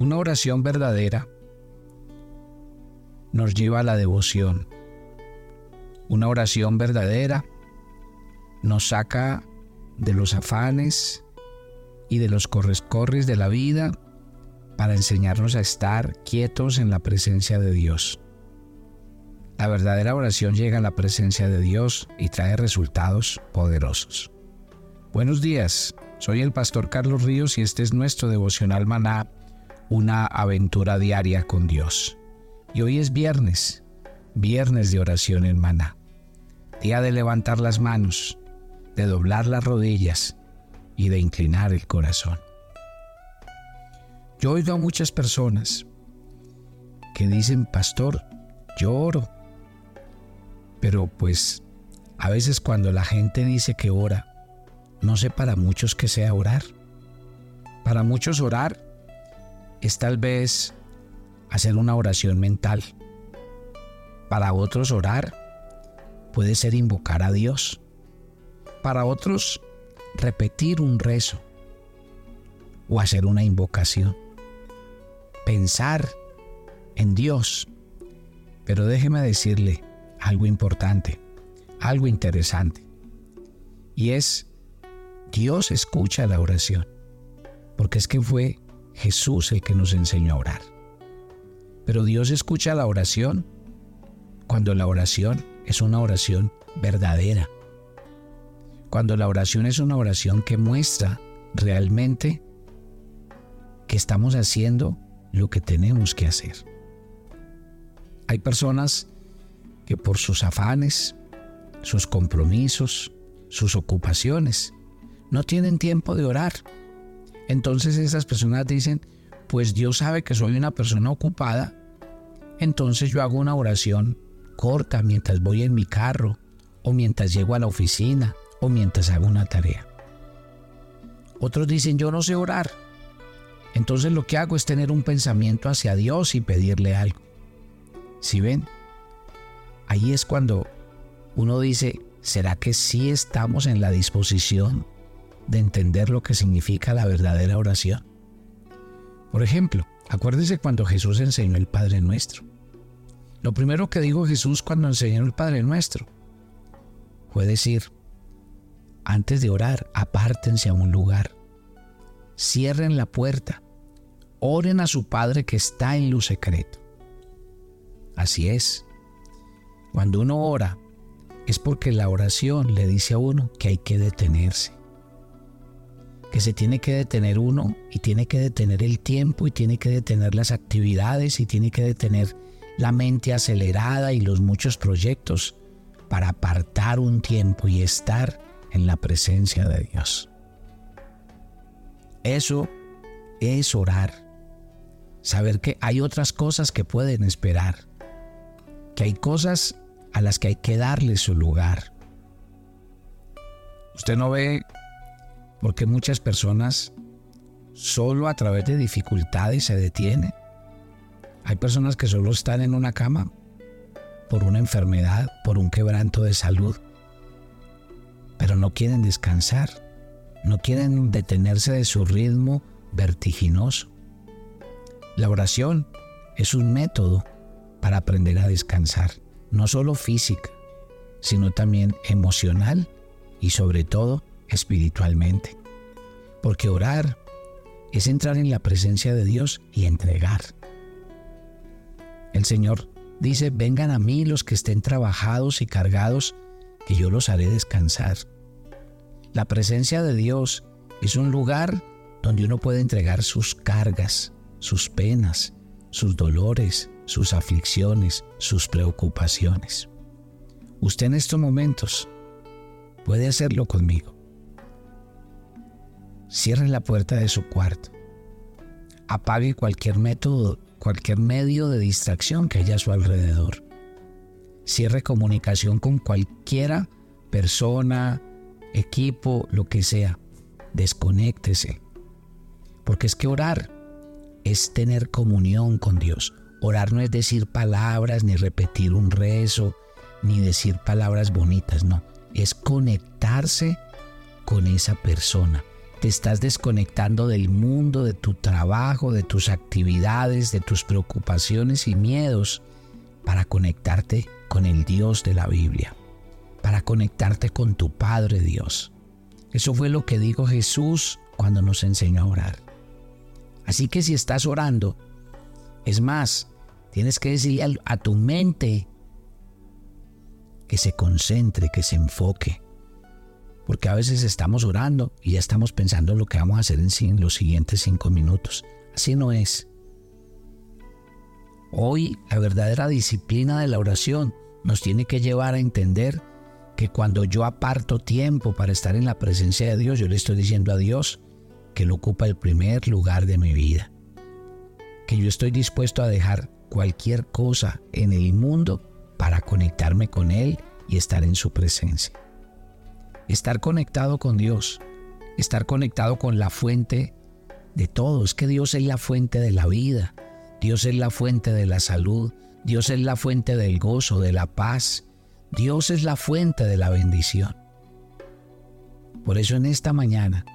Una oración verdadera nos lleva a la devoción. Una oración verdadera nos saca de los afanes y de los correscorres de la vida para enseñarnos a estar quietos en la presencia de Dios. La verdadera oración llega a la presencia de Dios y trae resultados poderosos. Buenos días, soy el pastor Carlos Ríos y este es nuestro devocional maná una aventura diaria con Dios. Y hoy es viernes, viernes de oración en maná. Día de levantar las manos, de doblar las rodillas y de inclinar el corazón. Yo oigo a muchas personas que dicen, pastor, yo oro. Pero pues a veces cuando la gente dice que ora, no sé para muchos que sea orar. Para muchos orar es tal vez hacer una oración mental. Para otros orar puede ser invocar a Dios. Para otros repetir un rezo o hacer una invocación. Pensar en Dios. Pero déjeme decirle algo importante, algo interesante. Y es, Dios escucha la oración. Porque es que fue Jesús el que nos enseñó a orar. Pero Dios escucha la oración cuando la oración es una oración verdadera. Cuando la oración es una oración que muestra realmente que estamos haciendo lo que tenemos que hacer. Hay personas que por sus afanes, sus compromisos, sus ocupaciones, no tienen tiempo de orar entonces esas personas dicen, pues Dios sabe que soy una persona ocupada, entonces yo hago una oración corta mientras voy en mi carro, o mientras llego a la oficina, o mientras hago una tarea. Otros dicen, yo no sé orar. Entonces lo que hago es tener un pensamiento hacia Dios y pedirle algo. Si ven, ahí es cuando uno dice, ¿será que sí estamos en la disposición de entender lo que significa la verdadera oración. Por ejemplo, acuérdese cuando Jesús enseñó el Padre Nuestro. Lo primero que dijo Jesús cuando enseñó el Padre Nuestro fue decir, antes de orar, apártense a un lugar, cierren la puerta, oren a su Padre que está en lo secreto. Así es, cuando uno ora, es porque la oración le dice a uno que hay que detenerse, que se tiene que detener uno y tiene que detener el tiempo y tiene que detener las actividades y tiene que detener la mente acelerada y los muchos proyectos para apartar un tiempo y estar en la presencia de Dios. Eso es orar. Saber que hay otras cosas que pueden esperar. Que hay cosas a las que hay que darle su lugar. Usted no ve porque muchas personas solo a través de dificultades se detienen. Hay personas que solo están en una cama por una enfermedad, por un quebranto de salud, pero no quieren descansar, no quieren detenerse de su ritmo vertiginoso. La oración es un método para aprender a descansar, no solo física, sino también emocional y sobre todo espiritualmente. Porque orar es entrar en la presencia de Dios y entregar. El Señor dice, vengan a mí los que estén trabajados y cargados, que yo los haré descansar. La presencia de Dios es un lugar donde uno puede entregar sus cargas, sus penas, sus dolores, sus aflicciones, sus preocupaciones. Usted en estos momentos puede hacerlo conmigo. Cierre la puerta de su cuarto. Apague cualquier método, cualquier medio de distracción que haya a su alrededor. Cierre comunicación con cualquiera persona, equipo, lo que sea. Desconéctese. Porque es que orar es tener comunión con Dios. Orar no es decir palabras, ni repetir un rezo, ni decir palabras bonitas, no. Es conectarse con esa persona te estás desconectando del mundo, de tu trabajo, de tus actividades, de tus preocupaciones y miedos para conectarte con el Dios de la Biblia, para conectarte con tu Padre Dios. Eso fue lo que dijo Jesús cuando nos enseñó a orar. Así que si estás orando, es más, tienes que decirle a tu mente que se concentre, que se enfoque. Porque a veces estamos orando y ya estamos pensando en lo que vamos a hacer en los siguientes cinco minutos. Así no es. Hoy la verdadera disciplina de la oración nos tiene que llevar a entender que cuando yo aparto tiempo para estar en la presencia de Dios, yo le estoy diciendo a Dios que Él ocupa el primer lugar de mi vida. Que yo estoy dispuesto a dejar cualquier cosa en el mundo para conectarme con Él y estar en su presencia. Estar conectado con Dios, estar conectado con la fuente de todo. Es que Dios es la fuente de la vida, Dios es la fuente de la salud, Dios es la fuente del gozo, de la paz, Dios es la fuente de la bendición. Por eso en esta mañana,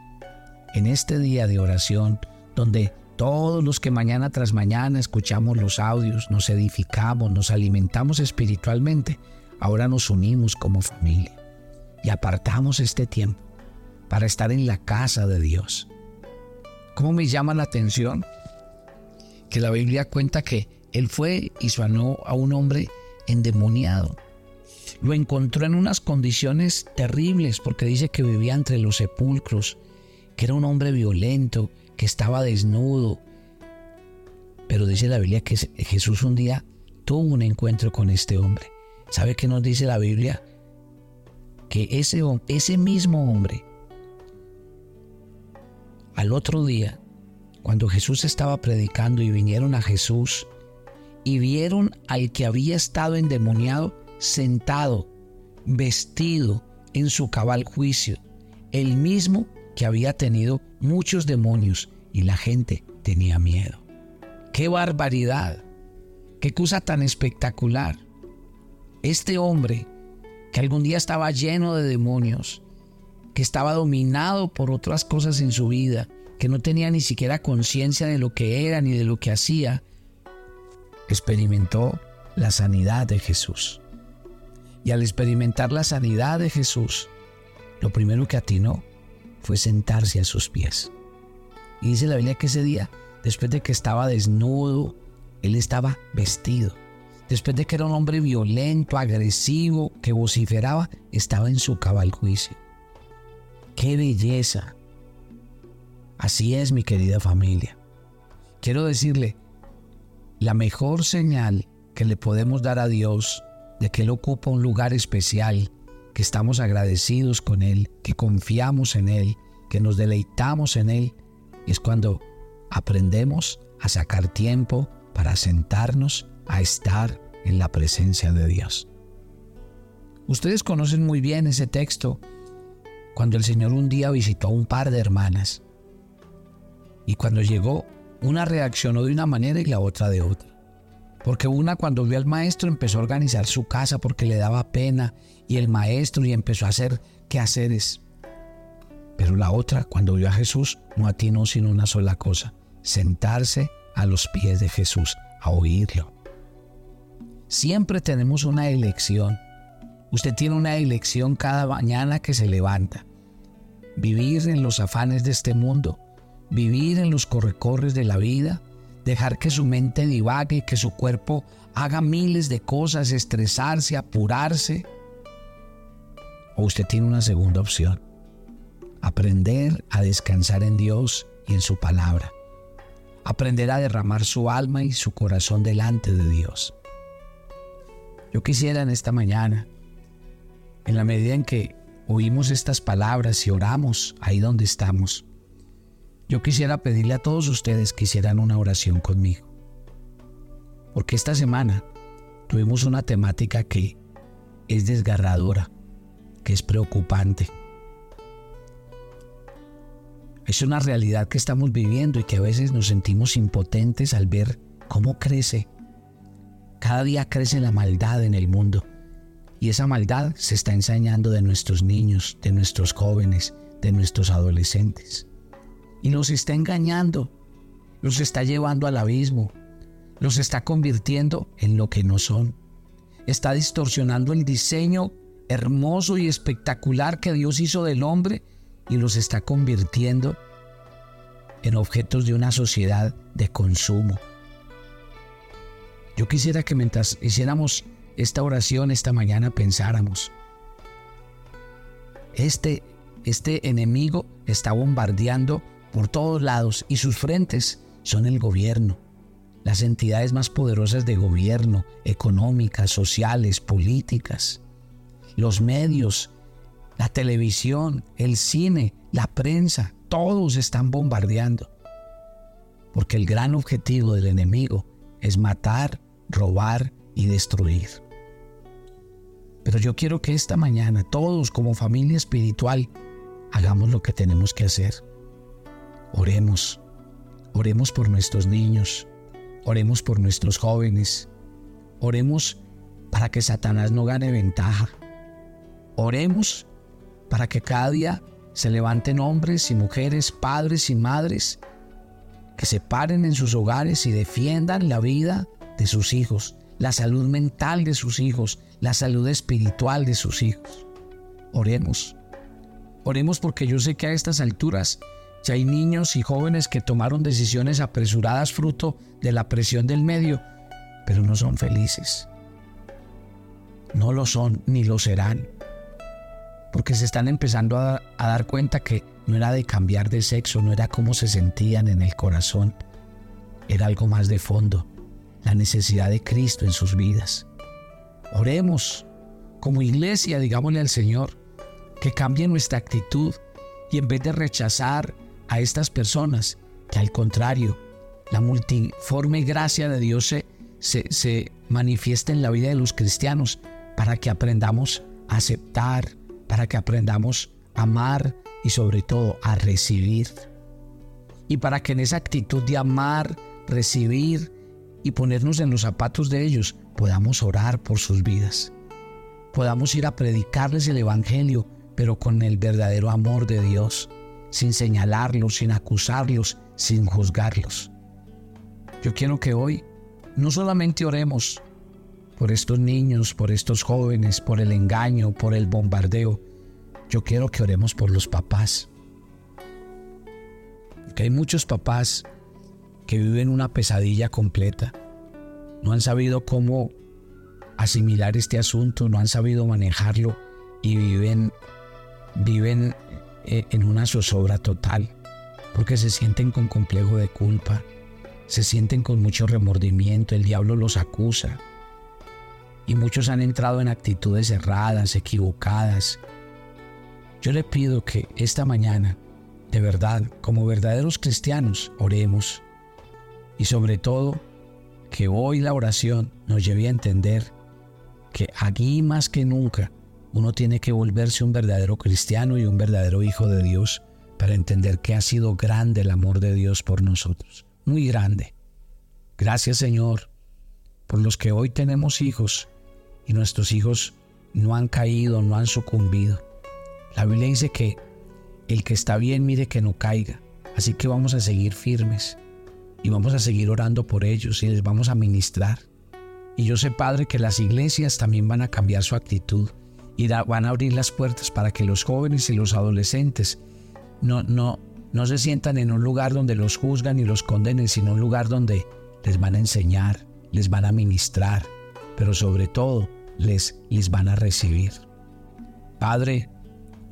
en este día de oración, donde todos los que mañana tras mañana escuchamos los audios, nos edificamos, nos alimentamos espiritualmente, ahora nos unimos como familia y apartamos este tiempo para estar en la casa de Dios. ¿Cómo me llama la atención? Que la Biblia cuenta que él fue y sanó a un hombre endemoniado. Lo encontró en unas condiciones terribles porque dice que vivía entre los sepulcros, que era un hombre violento, que estaba desnudo. Pero dice la Biblia que Jesús un día tuvo un encuentro con este hombre. ¿Sabe qué nos dice la Biblia? Que ese, ese mismo hombre, al otro día, cuando Jesús estaba predicando y vinieron a Jesús y vieron al que había estado endemoniado sentado, vestido en su cabal juicio, el mismo que había tenido muchos demonios y la gente tenía miedo. ¡Qué barbaridad! ¡Qué cosa tan espectacular! Este hombre, que algún día estaba lleno de demonios, que estaba dominado por otras cosas en su vida, que no tenía ni siquiera conciencia de lo que era ni de lo que hacía, experimentó la sanidad de Jesús. Y al experimentar la sanidad de Jesús, lo primero que atinó fue sentarse a sus pies. Y dice la Biblia que ese día, después de que estaba desnudo, él estaba vestido. Después de que era un hombre violento, agresivo, que vociferaba, estaba en su cabal juicio. ¡Qué belleza! Así es, mi querida familia. Quiero decirle, la mejor señal que le podemos dar a Dios de que Él ocupa un lugar especial que estamos agradecidos con Él, que confiamos en Él, que nos deleitamos en Él, es cuando aprendemos a sacar tiempo para sentarnos a estar en la presencia de Dios. Ustedes conocen muy bien ese texto cuando el Señor un día visitó a un par de hermanas y cuando llegó una reaccionó de una manera y la otra de otra. Porque una cuando vio al maestro empezó a organizar su casa porque le daba pena y el maestro y empezó a hacer quehaceres. Pero la otra cuando vio a Jesús no atinó sino una sola cosa, sentarse a los pies de Jesús, a oírlo. Siempre tenemos una elección. Usted tiene una elección cada mañana que se levanta. Vivir en los afanes de este mundo, vivir en los correcorres de la vida dejar que su mente divague, que su cuerpo haga miles de cosas, estresarse, apurarse. O usted tiene una segunda opción, aprender a descansar en Dios y en su palabra. Aprender a derramar su alma y su corazón delante de Dios. Yo quisiera en esta mañana, en la medida en que oímos estas palabras y oramos ahí donde estamos, yo quisiera pedirle a todos ustedes que hicieran una oración conmigo. Porque esta semana tuvimos una temática que es desgarradora, que es preocupante. Es una realidad que estamos viviendo y que a veces nos sentimos impotentes al ver cómo crece. Cada día crece la maldad en el mundo y esa maldad se está ensañando de nuestros niños, de nuestros jóvenes, de nuestros adolescentes. y los está engañando, los está llevando al abismo, los está convirtiendo en lo que no son. Está distorsionando el diseño hermoso y espectacular que Dios hizo del hombre y los está convirtiendo en objetos de una sociedad de consumo. Yo quisiera que mientras hiciéramos esta oración esta mañana pensáramos, este, este enemigo está bombardeando por todos lados y sus frentes son el gobierno, las entidades más poderosas de gobierno, económicas, sociales, políticas, los medios, la televisión, el cine, la prensa, todos están bombardeando. Porque el gran objetivo del enemigo es matar, robar y destruir. Pero yo quiero que esta mañana todos como familia espiritual hagamos lo que tenemos que hacer. Oremos, oremos por nuestros niños, oremos por nuestros jóvenes, oremos para que Satanás no gane ventaja. Oremos para que cada día se levanten hombres y mujeres, padres y madres, que se paren en sus hogares y defiendan la vida de sus hijos, la salud mental de sus hijos, la salud espiritual de sus hijos. Oremos. Oremos porque yo sé que a estas alturas ya hay niños y jóvenes que tomaron decisiones apresuradas fruto de la presión del medio, pero no son felices. No lo son ni lo serán porque se están empezando a, dar cuenta que no era de cambiar de sexo, no era cómo se sentían en el corazón, era algo más de fondo, la necesidad de Cristo en sus vidas. Oremos como iglesia, digámosle al Señor, que cambie nuestra actitud y en vez de rechazar a estas personas, que al contrario, la multiforme gracia de Dios se, se, se en la vida de los cristianos para que aprendamos a aceptar, para que aprendamos a amar y sobre todo a recibir. Y para que en esa actitud de amar, recibir y ponernos en los zapatos de ellos, podamos orar por sus vidas. Podamos ir a predicarles el Evangelio, pero con el verdadero amor de Dios, sin señalarlos, sin acusarlos, sin juzgarlos. Yo quiero que hoy no solamente oremos por estos niños, por estos jóvenes, por el engaño, por el bombardeo. Yo quiero que oremos por los papás. Porque hay muchos papás que viven una pesadilla completa. No han sabido cómo asimilar este asunto, no han sabido manejarlo y viven, viven eh, en una zozobra total porque se sienten con complejo de culpa, se sienten con mucho remordimiento, el diablo los acusa, y muchos han entrado en actitudes erradas, equivocadas. Yo le pido que esta mañana, de verdad, como verdaderos cristianos, oremos y sobre todo que hoy la oración nos lleve a entender que aquí más que nunca uno tiene que volverse un verdadero cristiano y un verdadero hijo de Dios para entender que ha sido grande el amor de Dios por nosotros, muy grande. Gracias Señor por los que hoy tenemos hijos y nuestros hijos no han caído, no han sucumbido. La Biblia dice que el que está bien mire que no caiga. Así que vamos a seguir firmes y vamos a seguir orando por ellos y les vamos a ministrar. Y yo sé, Padre, que las iglesias también van a cambiar su actitud y van a abrir las puertas para que los jóvenes y los adolescentes no, no, no se sientan en un lugar donde los juzgan y los condenen, sino un lugar donde les van a enseñar, les van a ministrar, pero sobre todo les, les van a recibir. Padre,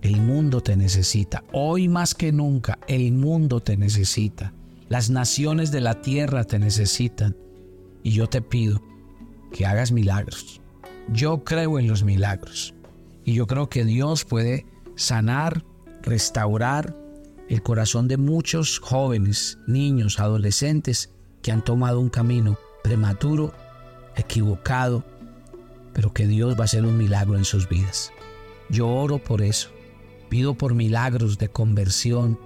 el mundo te necesita. Hoy más que nunca, el mundo te necesita. Las naciones de la tierra te necesitan. Y yo te pido que hagas milagros. Yo creo en los milagros. Y yo creo que Dios puede sanar, restaurar el corazón de muchos jóvenes, niños, adolescentes que han tomado un camino prematuro equivocado, pero que Dios va a hacer un milagro en sus vidas. Yo oro por eso. Pido por milagros de conversión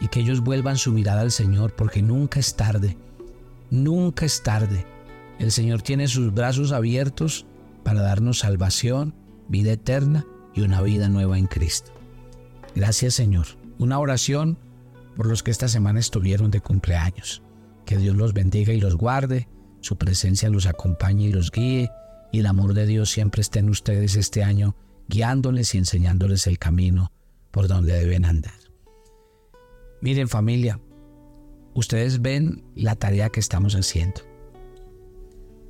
y que ellos vuelvan su mirada al Señor, porque nunca es tarde. Nunca es tarde. El Señor tiene sus brazos abiertos para darnos salvación, vida eterna y una vida nueva en Cristo. Gracias Señor. Una oración por los que esta semana estuvieron de cumpleaños. Que Dios los bendiga y los guarde, su presencia los acompañe y los guíe, y el amor de Dios siempre esté en ustedes este año, guiándoles y enseñándoles el camino por donde deben andar. Miren familia, ustedes ven la tarea que estamos haciendo.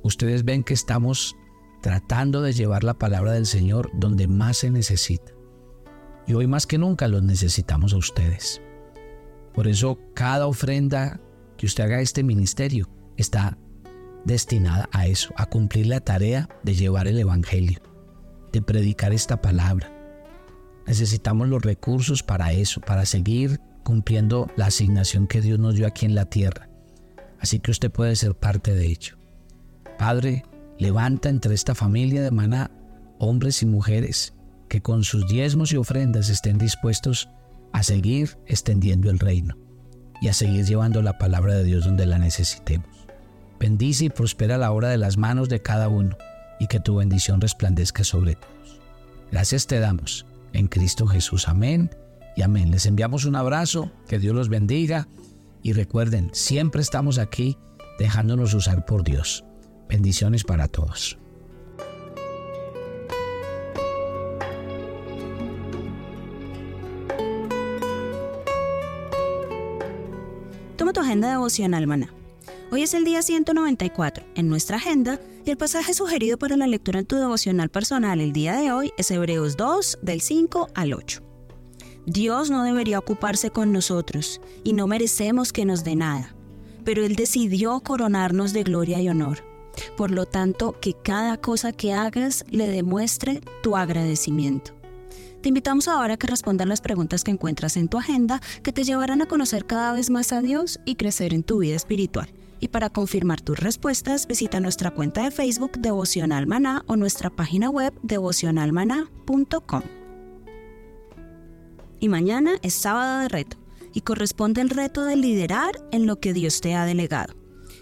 Ustedes ven que estamos tratando de llevar la palabra del Señor donde más se necesita. Y hoy más que nunca los necesitamos a ustedes. Por eso cada ofrenda que usted haga a este ministerio está destinada a eso, a cumplir la tarea de llevar el Evangelio, de predicar esta palabra. Necesitamos los recursos para eso, para seguir cumpliendo la asignación que Dios nos dio aquí en la tierra. Así que usted puede ser parte de ello. Padre, levanta entre esta familia de maná hombres y mujeres que con sus diezmos y ofrendas estén dispuestos a seguir extendiendo el reino y a seguir llevando la palabra de Dios donde la necesitemos. Bendice y prospera la obra de las manos de cada uno y que tu bendición resplandezca sobre todos. Gracias te damos en Cristo Jesús. Amén y amén. Les enviamos un abrazo, que Dios los bendiga y recuerden, siempre estamos aquí dejándonos usar por Dios. Bendiciones para todos. Toma tu agenda devocional, maná. Hoy es el día 194 en nuestra agenda y el pasaje sugerido para la lectura en tu devocional personal el día de hoy es Hebreos 2 del 5 al 8. Dios no debería ocuparse con nosotros y no merecemos que nos dé nada, pero Él decidió coronarnos de gloria y honor. Por lo tanto, que cada cosa que hagas le demuestre tu agradecimiento. Te invitamos ahora a que respondas las preguntas que encuentras en tu agenda que te llevarán a conocer cada vez más a Dios y crecer en tu vida espiritual. Y para confirmar tus respuestas, visita nuestra cuenta de Facebook Devocional Maná o nuestra página web devocionalmaná.com. Y mañana es sábado de reto y corresponde el reto de liderar en lo que Dios te ha delegado.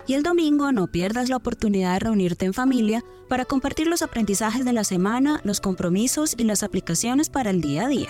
Y el domingo no pierdas la oportunidad de reunirte en familia para compartir los aprendizajes de la semana, los compromisos y las aplicaciones para el día a día.